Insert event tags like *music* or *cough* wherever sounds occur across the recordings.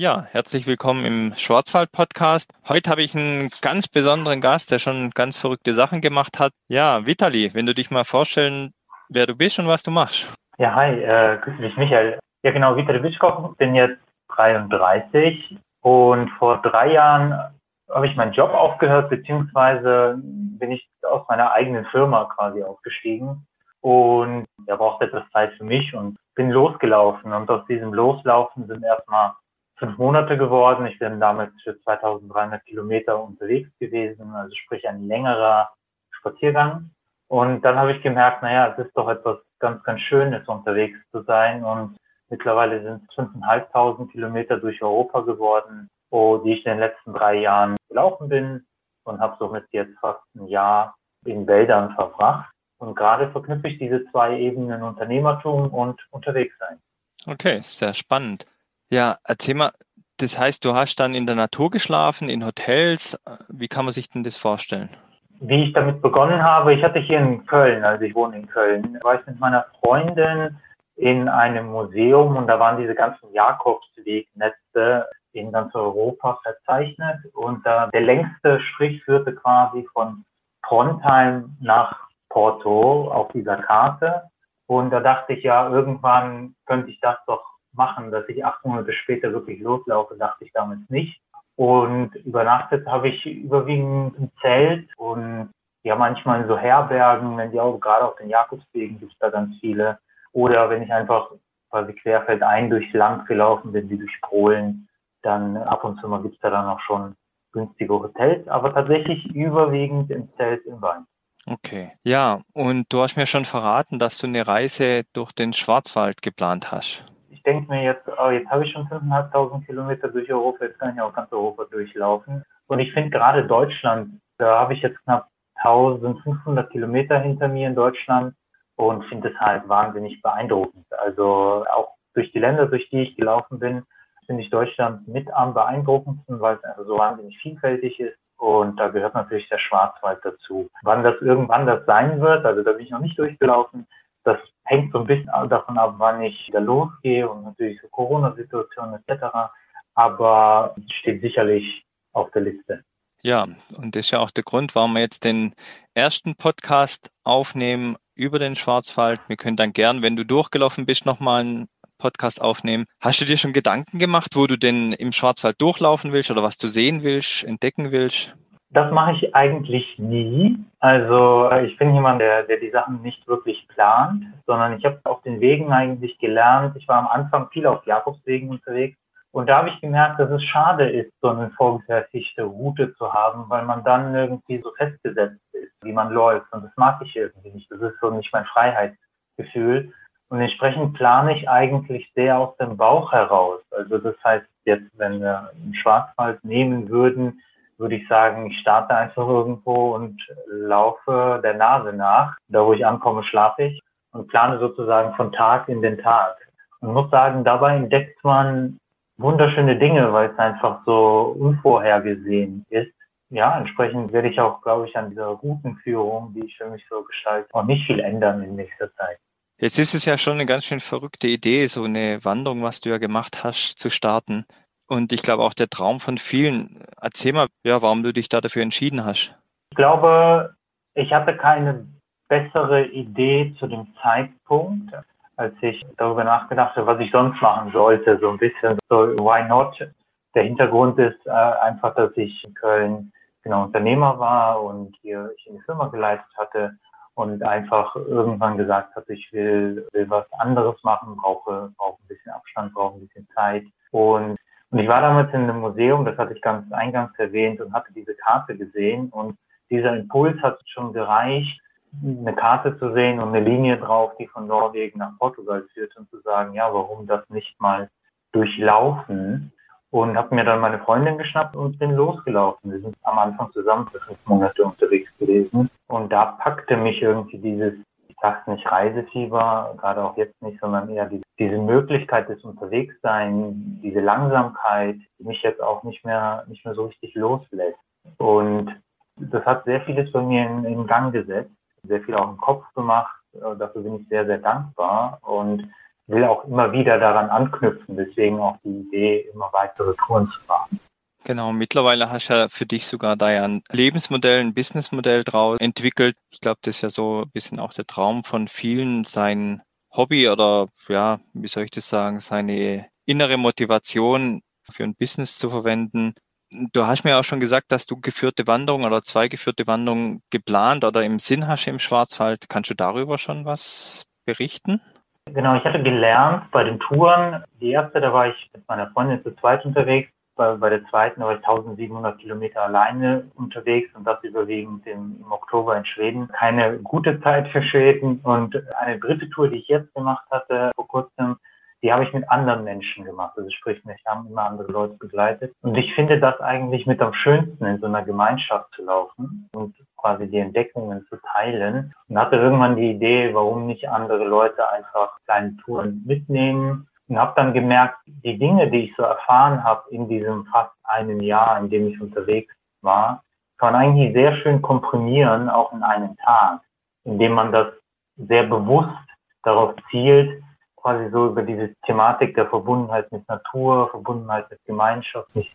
Ja, herzlich willkommen im Schwarzwald-Podcast. Heute habe ich einen ganz besonderen Gast, der schon ganz verrückte Sachen gemacht hat. Ja, Vitali, wenn du dich mal vorstellen, wer du bist und was du machst. Ja, hi, äh, grüße dich, Michael. Ja, genau, Vitali Bischkow, bin jetzt 33 und vor drei Jahren habe ich meinen Job aufgehört, beziehungsweise bin ich aus meiner eigenen Firma quasi ausgestiegen und er brauchte etwas Zeit für mich und bin losgelaufen und aus diesem Loslaufen sind erstmal fünf Monate geworden. Ich bin damit für 2300 Kilometer unterwegs gewesen, also sprich ein längerer Spaziergang. Und dann habe ich gemerkt, naja, es ist doch etwas ganz, ganz Schönes, unterwegs zu sein. Und mittlerweile sind es 5.500 Kilometer durch Europa geworden, wo die ich in den letzten drei Jahren gelaufen bin und habe somit jetzt fast ein Jahr in Wäldern verbracht. Und gerade verknüpfe ich diese zwei Ebenen Unternehmertum und unterwegs sein. Okay, sehr spannend. Ja, erzähl mal, das heißt, du hast dann in der Natur geschlafen, in Hotels. Wie kann man sich denn das vorstellen? Wie ich damit begonnen habe, ich hatte hier in Köln, also ich wohne in Köln, war ich mit meiner Freundin in einem Museum und da waren diese ganzen Jakobswegnetze in ganz Europa verzeichnet und äh, der längste Strich führte quasi von Trondheim nach Porto auf dieser Karte und da dachte ich ja, irgendwann könnte ich das doch machen, dass ich acht Monate später wirklich loslaufe, dachte ich damals nicht. Und übernachtet habe ich überwiegend im Zelt und ja manchmal in so Herbergen, wenn die auch gerade auf den Jakobswegen gibt es da ganz viele. Oder wenn ich einfach quasi querfeldein durchs Land gelaufen bin, wie durch Polen, dann ab und zu mal gibt es da dann auch schon günstige Hotels, aber tatsächlich überwiegend im Zelt im Wein. Okay. Ja, und du hast mir schon verraten, dass du eine Reise durch den Schwarzwald geplant hast denke mir jetzt, oh, jetzt habe ich schon 5.500 Kilometer durch Europa, jetzt kann ich auch ganz Europa durchlaufen. Und ich finde gerade Deutschland, da habe ich jetzt knapp 1500 Kilometer hinter mir in Deutschland und finde es halt wahnsinnig beeindruckend. Also auch durch die Länder, durch die ich gelaufen bin, finde ich Deutschland mit am beeindruckendsten, weil es einfach so wahnsinnig vielfältig ist. Und da gehört natürlich der Schwarzwald dazu. Wann das irgendwann das sein wird, also da bin ich noch nicht durchgelaufen, das hängt so ein bisschen davon ab, wann ich wieder losgehe und natürlich so Corona-Situation etc. Aber steht sicherlich auf der Liste. Ja, und das ist ja auch der Grund, warum wir jetzt den ersten Podcast aufnehmen über den Schwarzwald. Wir können dann gern, wenn du durchgelaufen bist, nochmal einen Podcast aufnehmen. Hast du dir schon Gedanken gemacht, wo du denn im Schwarzwald durchlaufen willst oder was du sehen willst, entdecken willst? Das mache ich eigentlich nie. Also ich bin jemand, der, der die Sachen nicht wirklich plant, sondern ich habe auf den Wegen eigentlich gelernt. Ich war am Anfang viel auf Jakobswegen unterwegs und da habe ich gemerkt, dass es schade ist, so eine vorgefertigte Route zu haben, weil man dann irgendwie so festgesetzt ist, wie man läuft. Und das mag ich irgendwie nicht. Das ist so nicht mein Freiheitsgefühl. Und entsprechend plane ich eigentlich sehr aus dem Bauch heraus. Also das heißt jetzt, wenn wir einen Schwarzwald nehmen würden, würde ich sagen, ich starte einfach irgendwo und laufe der Nase nach. Da, wo ich ankomme, schlafe ich und plane sozusagen von Tag in den Tag. Und muss sagen, dabei entdeckt man wunderschöne Dinge, weil es einfach so unvorhergesehen ist. Ja, entsprechend werde ich auch, glaube ich, an dieser Routenführung, die ich für mich so gestalte, auch nicht viel ändern in nächster Zeit. Jetzt ist es ja schon eine ganz schön verrückte Idee, so eine Wanderung, was du ja gemacht hast, zu starten. Und ich glaube auch der Traum von vielen. Erzähl mal, ja, warum du dich da dafür entschieden hast. Ich glaube, ich hatte keine bessere Idee zu dem Zeitpunkt, als ich darüber nachgedacht habe, was ich sonst machen sollte. So ein bisschen so, why not? Der Hintergrund ist äh, einfach, dass ich in Köln genau Unternehmer war und hier ich eine Firma geleitet hatte und einfach irgendwann gesagt habe, ich will, will was anderes machen, brauche, brauche ein bisschen Abstand, brauche ein bisschen Zeit. Und und ich war damals in einem Museum, das hatte ich ganz eingangs erwähnt und hatte diese Karte gesehen und dieser Impuls hat schon gereicht, eine Karte zu sehen und eine Linie drauf, die von Norwegen nach Portugal führt und zu sagen, ja, warum das nicht mal durchlaufen? Und habe mir dann meine Freundin geschnappt und bin losgelaufen. Wir sind am Anfang zusammen für fünf Monate unterwegs gewesen. Und da packte mich irgendwie dieses sag's nicht Reisefieber, gerade auch jetzt nicht, sondern eher die, diese Möglichkeit des Unterwegssein, diese Langsamkeit, die mich jetzt auch nicht mehr, nicht mehr so richtig loslässt. Und das hat sehr vieles bei mir in, in Gang gesetzt, sehr viel auch im Kopf gemacht. Äh, dafür bin ich sehr, sehr dankbar. Und will auch immer wieder daran anknüpfen. Deswegen auch die Idee, immer weitere Touren zu fahren. Genau, mittlerweile hast du ja für dich sogar da ja ein Lebensmodell, ein Businessmodell draus entwickelt. Ich glaube, das ist ja so ein bisschen auch der Traum von vielen, sein Hobby oder ja, wie soll ich das sagen, seine innere Motivation für ein Business zu verwenden. Du hast mir auch schon gesagt, dass du geführte Wanderungen oder zwei geführte Wanderungen geplant oder im Sinn hast im Schwarzwald. Kannst du darüber schon was berichten? Genau, ich hatte gelernt bei den Touren. Die erste, da war ich mit meiner Freundin zu zweit unterwegs. Bei, bei der zweiten war ich 1700 Kilometer alleine unterwegs und das überwiegend im, im Oktober in Schweden. Keine gute Zeit für Schweden. Und eine dritte Tour, die ich jetzt gemacht hatte vor kurzem, die habe ich mit anderen Menschen gemacht. Also sprich, mich haben immer andere Leute begleitet. Und ich finde das eigentlich mit am schönsten, in so einer Gemeinschaft zu laufen und quasi die Entdeckungen zu teilen. Und hatte irgendwann die Idee, warum nicht andere Leute einfach kleine Touren mitnehmen. Und habe dann gemerkt, die Dinge, die ich so erfahren habe in diesem fast einem Jahr, in dem ich unterwegs war, kann eigentlich sehr schön komprimieren, auch in einem Tag, indem man das sehr bewusst darauf zielt, quasi so über diese Thematik der Verbundenheit mit Natur, Verbundenheit mit Gemeinschaft, nicht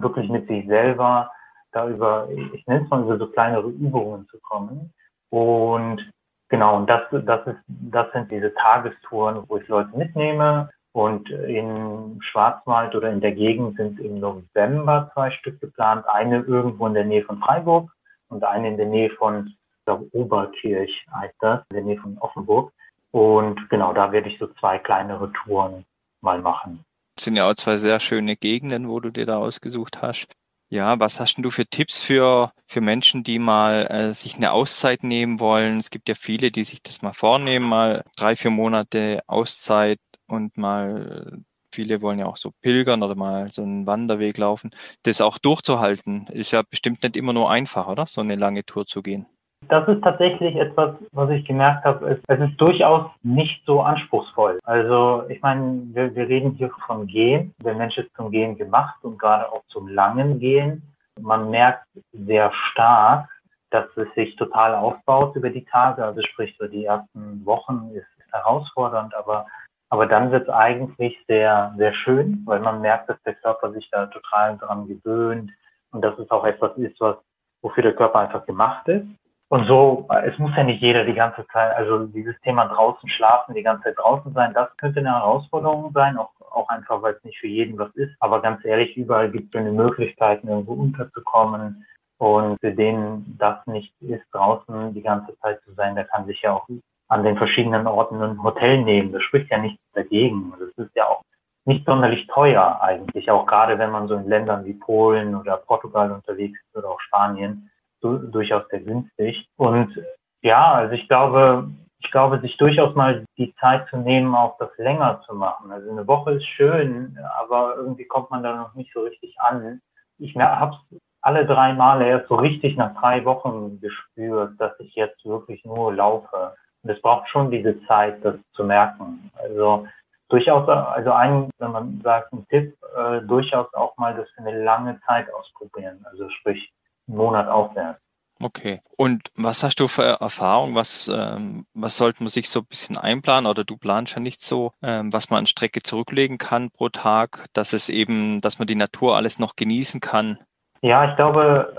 wirklich mit sich selber, da über, ich nenne es mal über so kleinere Übungen zu kommen. Und genau, und das, das ist, das sind diese Tagestouren, wo ich Leute mitnehme. Und in Schwarzwald oder in der Gegend sind im November zwei Stück geplant. Eine irgendwo in der Nähe von Freiburg und eine in der Nähe von, ich Oberkirch heißt das, in der Nähe von Offenburg. Und genau, da werde ich so zwei kleinere Touren mal machen. Das sind ja auch zwei sehr schöne Gegenden, wo du dir da ausgesucht hast. Ja, was hast denn du für Tipps für, für Menschen, die mal äh, sich eine Auszeit nehmen wollen? Es gibt ja viele, die sich das mal vornehmen, mal drei, vier Monate Auszeit und mal viele wollen ja auch so pilgern oder mal so einen Wanderweg laufen. Das auch durchzuhalten, ist ja bestimmt nicht immer nur einfach, oder? So eine lange Tour zu gehen. Das ist tatsächlich etwas, was ich gemerkt habe. Es, es ist durchaus nicht so anspruchsvoll. Also ich meine, wir, wir reden hier von Gehen. Der Mensch ist zum Gehen gemacht und gerade auch zum langen Gehen. Man merkt sehr stark, dass es sich total aufbaut über die Tage. Also sprich, so die ersten Wochen ist, ist herausfordernd, aber aber dann wird es eigentlich sehr, sehr schön, weil man merkt, dass der Körper sich da total dran gewöhnt und dass es auch etwas ist, was, wofür der Körper einfach gemacht ist. Und so, es muss ja nicht jeder die ganze Zeit, also dieses Thema draußen schlafen, die ganze Zeit draußen sein, das könnte eine Herausforderung sein, auch, auch einfach, weil es nicht für jeden was ist. Aber ganz ehrlich, überall gibt es eine Möglichkeit, irgendwo unterzukommen. Und für den das nicht ist, draußen die ganze Zeit zu sein, der kann sich ja auch an den verschiedenen Orten ein Hotel nehmen. Das spricht ja nichts dagegen. Das ist ja auch nicht sonderlich teuer eigentlich, auch gerade wenn man so in Ländern wie Polen oder Portugal unterwegs ist oder auch Spanien durchaus sehr günstig. Und ja, also ich glaube, ich glaube, sich durchaus mal die Zeit zu nehmen, auch das länger zu machen. Also eine Woche ist schön, aber irgendwie kommt man da noch nicht so richtig an. Ich habe es alle drei Male erst so richtig nach drei Wochen gespürt, dass ich jetzt wirklich nur laufe. Und es braucht schon diese Zeit, das zu merken. Also durchaus, also ein, wenn man sagt, ein Tipp, äh, durchaus auch mal das für eine lange Zeit ausprobieren. Also sprich einen Monat aufwärts. Okay. Und was hast du für Erfahrung? Was, ähm, was sollte man sich so ein bisschen einplanen oder du planst ja nicht so, ähm, was man an Strecke zurücklegen kann pro Tag, dass es eben, dass man die Natur alles noch genießen kann? Ja, ich glaube,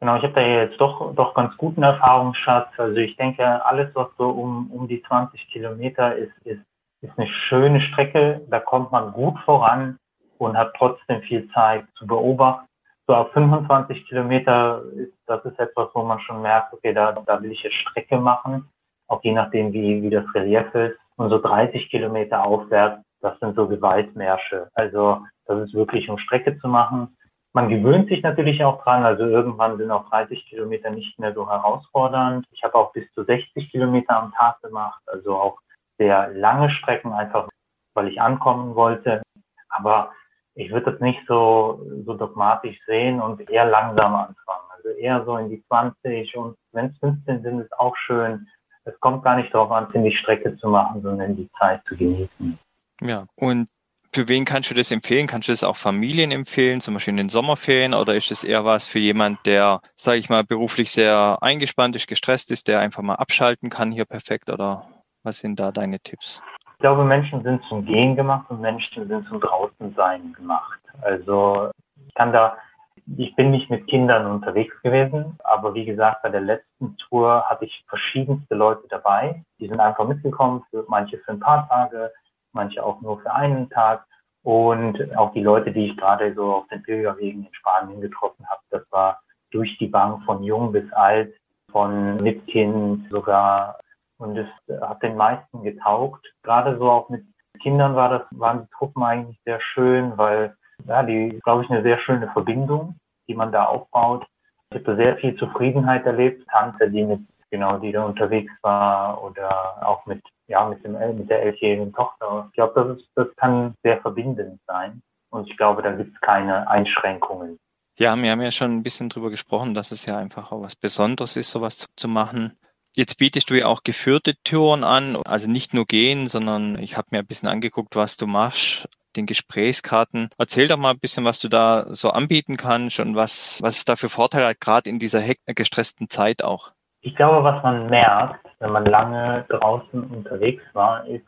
genau, ich habe da jetzt doch, doch ganz guten Erfahrungsschatz. Also ich denke, alles, was so um, um die 20 Kilometer ist, ist, ist eine schöne Strecke. Da kommt man gut voran und hat trotzdem viel Zeit zu beobachten so auf 25 Kilometer ist, das ist etwas, wo man schon merkt, okay, da, da will ich jetzt Strecke machen, auch je nachdem, wie, wie das Relief ist. Und so 30 Kilometer aufwärts, das sind so Gewaltmärsche. Also das ist wirklich, um Strecke zu machen. Man gewöhnt sich natürlich auch dran, also irgendwann sind auch 30 Kilometer nicht mehr so herausfordernd. Ich habe auch bis zu 60 Kilometer am Tag gemacht, also auch sehr lange Strecken, einfach weil ich ankommen wollte. Aber ich würde das nicht so, so dogmatisch sehen und eher langsam anfangen. Also eher so in die 20 und wenn es 15 sind, ist auch schön. Es kommt gar nicht darauf an, die Strecke zu machen, sondern die Zeit zu genießen. Ja, und für wen kannst du das empfehlen? Kannst du das auch Familien empfehlen, zum Beispiel in den Sommerferien, oder ist das eher was für jemand, der, sage ich mal, beruflich sehr eingespannt ist, gestresst ist, der einfach mal abschalten kann hier perfekt, oder was sind da deine Tipps? Ich glaube, Menschen sind zum Gehen gemacht und Menschen sind zum Draußensein gemacht. Also ich kann da, ich bin nicht mit Kindern unterwegs gewesen, aber wie gesagt, bei der letzten Tour hatte ich verschiedenste Leute dabei. Die sind einfach mitgekommen, für manche für ein paar Tage, manche auch nur für einen Tag. Und auch die Leute, die ich gerade so auf den Pilgerwegen in Spanien getroffen habe, das war durch die Bank von jung bis alt, von mit Kind sogar. Und es hat den meisten getaugt. Gerade so auch mit Kindern war das, waren die Truppen eigentlich sehr schön, weil, ja, die, glaube ich, eine sehr schöne Verbindung, die man da aufbaut. Ich habe sehr viel Zufriedenheit erlebt. Tante, die mit, genau, die da unterwegs war oder auch mit, ja, mit dem, mit der elfjährigen Tochter. Ich glaube, das ist, das kann sehr verbindend sein. Und ich glaube, da gibt es keine Einschränkungen. Ja, wir haben ja schon ein bisschen drüber gesprochen, dass es ja einfach auch was Besonderes ist, sowas zu, zu machen. Jetzt bietest du ja auch geführte Touren an, also nicht nur gehen, sondern ich habe mir ein bisschen angeguckt, was du machst, den Gesprächskarten. Erzähl doch mal ein bisschen, was du da so anbieten kannst und was, was es da für Vorteile hat, gerade in dieser gestressten Zeit auch. Ich glaube, was man merkt, wenn man lange draußen unterwegs war, ist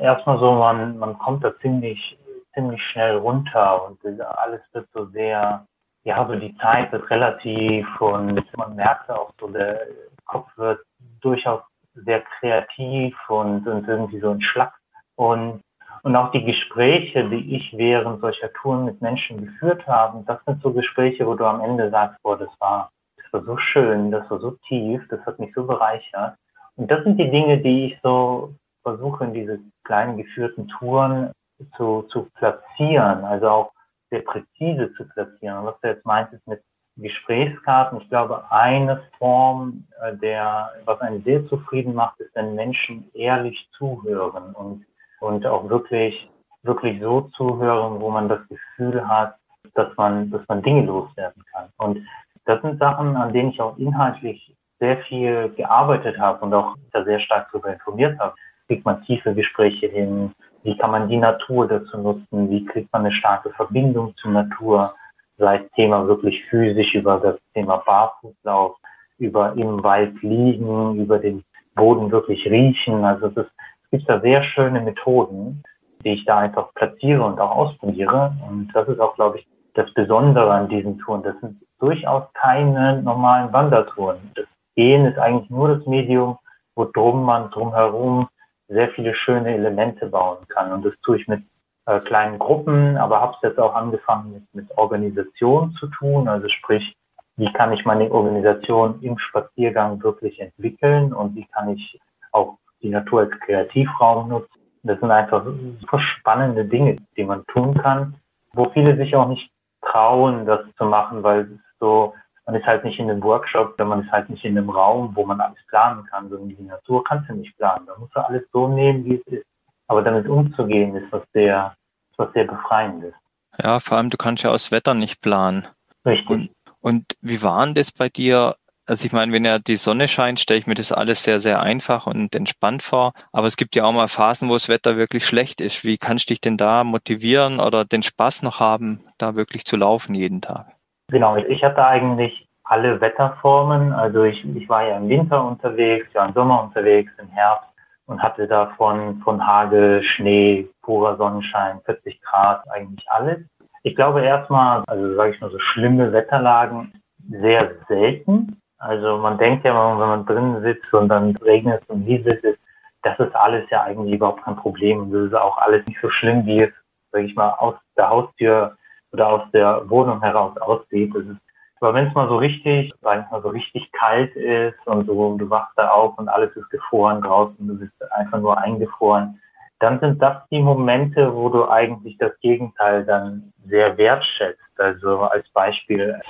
erstmal so, man, man kommt da ziemlich, ziemlich schnell runter und alles wird so sehr ja, so die Zeit wird relativ und man merkt auch so, der Kopf wird durchaus sehr kreativ und, und irgendwie so ein Schlag. Und, und auch die Gespräche, die ich während solcher Touren mit Menschen geführt habe, das sind so Gespräche, wo du am Ende sagst, boah, das war, das war so schön, das war so tief, das hat mich so bereichert. Und das sind die Dinge, die ich so versuche in diese kleinen geführten Touren zu, zu platzieren. Also auch sehr präzise zu platzieren. Und was du jetzt meintest mit Gesprächskarten, ich glaube, eine Form, äh, der, was einen sehr zufrieden macht, ist, wenn Menschen ehrlich zuhören und, und auch wirklich, wirklich so zuhören, wo man das Gefühl hat, dass man, dass man Dinge loswerden kann. Und das sind Sachen, an denen ich auch inhaltlich sehr viel gearbeitet habe und auch da sehr stark darüber informiert habe. Kriegt man tiefe Gespräche hin, wie kann man die Natur dazu nutzen? Wie kriegt man eine starke Verbindung zur Natur? Sei es Thema wirklich physisch über das Thema Barfußlauf, über im Wald liegen, über den Boden wirklich riechen. Also das, gibt da sehr schöne Methoden, die ich da einfach platziere und auch ausprobiere. Und das ist auch, glaube ich, das Besondere an diesen Touren. Das sind durchaus keine normalen Wandertouren. Das Gehen ist eigentlich nur das Medium, wo drum man drumherum sehr viele schöne Elemente bauen kann. Und das tue ich mit äh, kleinen Gruppen, aber habe es jetzt auch angefangen mit, mit Organisation zu tun. Also sprich, wie kann ich meine Organisation im Spaziergang wirklich entwickeln und wie kann ich auch die Natur als Kreativraum nutzen. Das sind einfach super spannende Dinge, die man tun kann, wo viele sich auch nicht trauen, das zu machen, weil es so man ist halt nicht in einem Workshop, man ist halt nicht in einem Raum, wo man alles planen kann. So in die Natur kannst du nicht planen. Da musst du alles so nehmen, wie es ist. Aber damit umzugehen, ist was sehr, was sehr befreiendes. Ja, vor allem, du kannst ja aus Wetter nicht planen. Richtig. Und, und wie war denn das bei dir? Also ich meine, wenn ja die Sonne scheint, stelle ich mir das alles sehr, sehr einfach und entspannt vor. Aber es gibt ja auch mal Phasen, wo das Wetter wirklich schlecht ist. Wie kannst du dich denn da motivieren oder den Spaß noch haben, da wirklich zu laufen jeden Tag? Genau, ich hatte eigentlich alle Wetterformen. Also ich, ich war ja im Winter unterwegs, ja im Sommer unterwegs, im Herbst und hatte da von, von Hagel, Schnee, purer Sonnenschein, 40 Grad, eigentlich alles. Ich glaube erstmal, also sage ich mal so schlimme Wetterlagen sehr selten. Also man denkt ja, wenn man drinnen sitzt und dann regnet es und nieselt es, das ist alles ja eigentlich überhaupt kein Problem. Das ist auch alles nicht so schlimm, wie es, sage ich mal, aus der Haustür oder aus der Wohnung heraus aussieht. Das ist, aber wenn es mal so richtig, sag ich mal, so richtig kalt ist und so, du wachst da auf und alles ist gefroren draußen, du bist einfach nur eingefroren, dann sind das die Momente, wo du eigentlich das Gegenteil dann sehr wertschätzt. Also als Beispiel,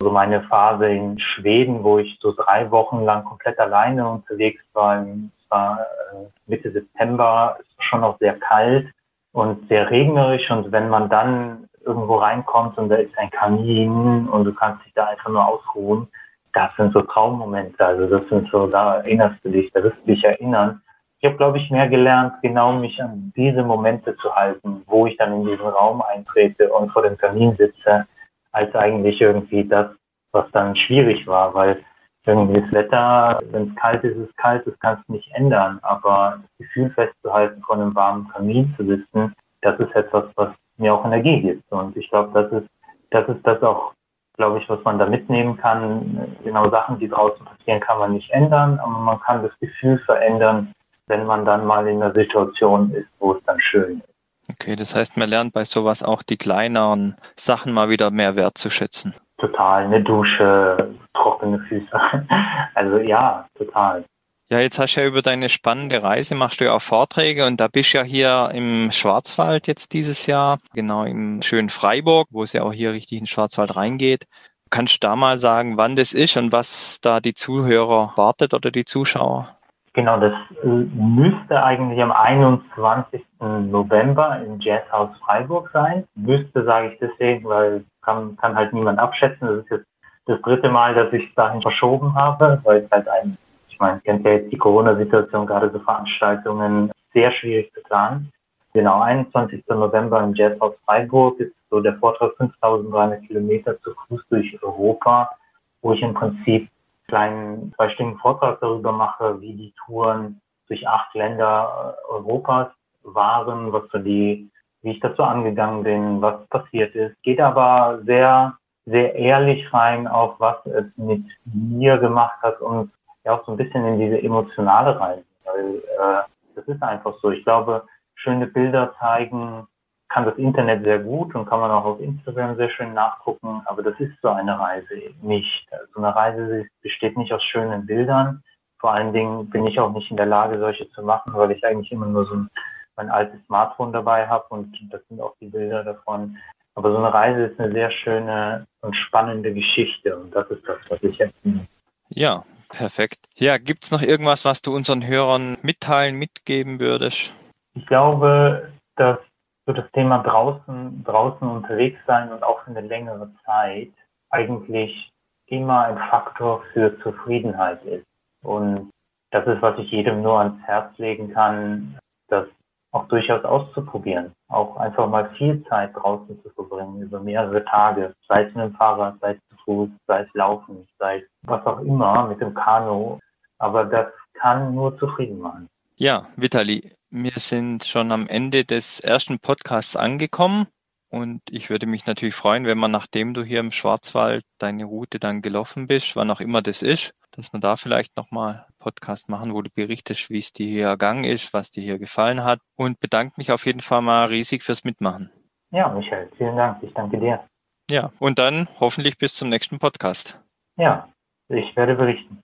so meine Phase in Schweden, wo ich so drei Wochen lang komplett alleine unterwegs war, es war äh, Mitte September, schon noch sehr kalt und sehr regnerisch und wenn man dann irgendwo reinkommst und da ist ein Kamin und du kannst dich da einfach nur ausruhen. Das sind so Traummomente. Also das sind so, da erinnerst du dich, da wirst du dich erinnern. Ich habe, glaube ich, mehr gelernt, genau mich an diese Momente zu halten, wo ich dann in diesen Raum eintrete und vor dem Kamin sitze, als eigentlich irgendwie das, was dann schwierig war, weil irgendwie das Wetter, wenn es kalt ist, ist es kalt, das kannst du nicht ändern. Aber das Gefühl festzuhalten, von einem warmen Kamin zu sitzen, das ist etwas, was mir auch Energie gibt. Und ich glaube, das ist, das ist das auch, glaube ich, was man da mitnehmen kann. Genau Sachen, die draußen passieren, kann man nicht ändern, aber man kann das Gefühl verändern, wenn man dann mal in einer Situation ist, wo es dann schön ist. Okay, das heißt, man lernt bei sowas auch die kleineren Sachen mal wieder mehr wertzuschätzen. Total, eine Dusche, trockene Füße. *laughs* Also ja, total. Ja, jetzt hast du ja über deine spannende Reise, machst du ja auch Vorträge und da bist du ja hier im Schwarzwald jetzt dieses Jahr, genau im schönen Freiburg, wo es ja auch hier richtig in den Schwarzwald reingeht. Kannst du da mal sagen, wann das ist und was da die Zuhörer wartet oder die Zuschauer? Genau, das äh, müsste eigentlich am 21. November im Jazzhaus Freiburg sein. Müsste, sage ich deswegen, weil kann, kann halt niemand abschätzen. Das ist jetzt das dritte Mal, dass ich es dahin verschoben habe, weil es halt ein, ich meine, kennt ja jetzt die Corona-Situation, gerade so Veranstaltungen, sehr schwierig zu planen. Genau, 21. November im Jazzhaus Freiburg ist so der Vortrag 5300 Kilometer zu Fuß durch Europa, wo ich im Prinzip kleinen zweistündigen Vortrag darüber mache, wie die Touren durch acht Länder äh, Europas waren, was so die, wie ich dazu angegangen bin, was passiert ist. Geht aber sehr, sehr ehrlich rein auf was es mit mir gemacht hat und ja auch so ein bisschen in diese emotionale Reise. Weil äh, das ist einfach so. Ich glaube, schöne Bilder zeigen, kann das Internet sehr gut und kann man auch auf Instagram sehr schön nachgucken, aber das ist so eine Reise nicht. So eine Reise besteht nicht aus schönen Bildern. Vor allen Dingen bin ich auch nicht in der Lage, solche zu machen, weil ich eigentlich immer nur so ein, mein altes Smartphone dabei habe und das sind auch die Bilder davon. Aber so eine Reise ist eine sehr schöne und spannende Geschichte und das ist das, was ich erzähle. Ja, perfekt. Ja, gibt's noch irgendwas, was du unseren Hörern mitteilen, mitgeben würdest? Ich glaube, dass so das Thema draußen, draußen unterwegs sein und auch für eine längere Zeit eigentlich immer ein Faktor für Zufriedenheit ist. Und das ist, was ich jedem nur ans Herz legen kann, das auch durchaus auszuprobieren. Auch einfach mal viel Zeit draußen zu verbringen, über mehrere Tage, sei es mit dem Fahrrad, sei es zu Fuß, sei es Laufen, sei es was auch immer, mit dem Kanu. Aber das kann nur zufrieden machen. Ja, Vitali, wir sind schon am Ende des ersten Podcasts angekommen und ich würde mich natürlich freuen, wenn man, nachdem du hier im Schwarzwald deine Route dann gelaufen bist, wann auch immer das ist, dass wir da vielleicht nochmal Podcast machen, wo du berichtest, wie es dir hier ergangen ist, was dir hier gefallen hat und bedanke mich auf jeden Fall mal riesig fürs Mitmachen. Ja, Michael, vielen Dank. Ich danke dir. Ja, und dann hoffentlich bis zum nächsten Podcast. Ja, ich werde berichten.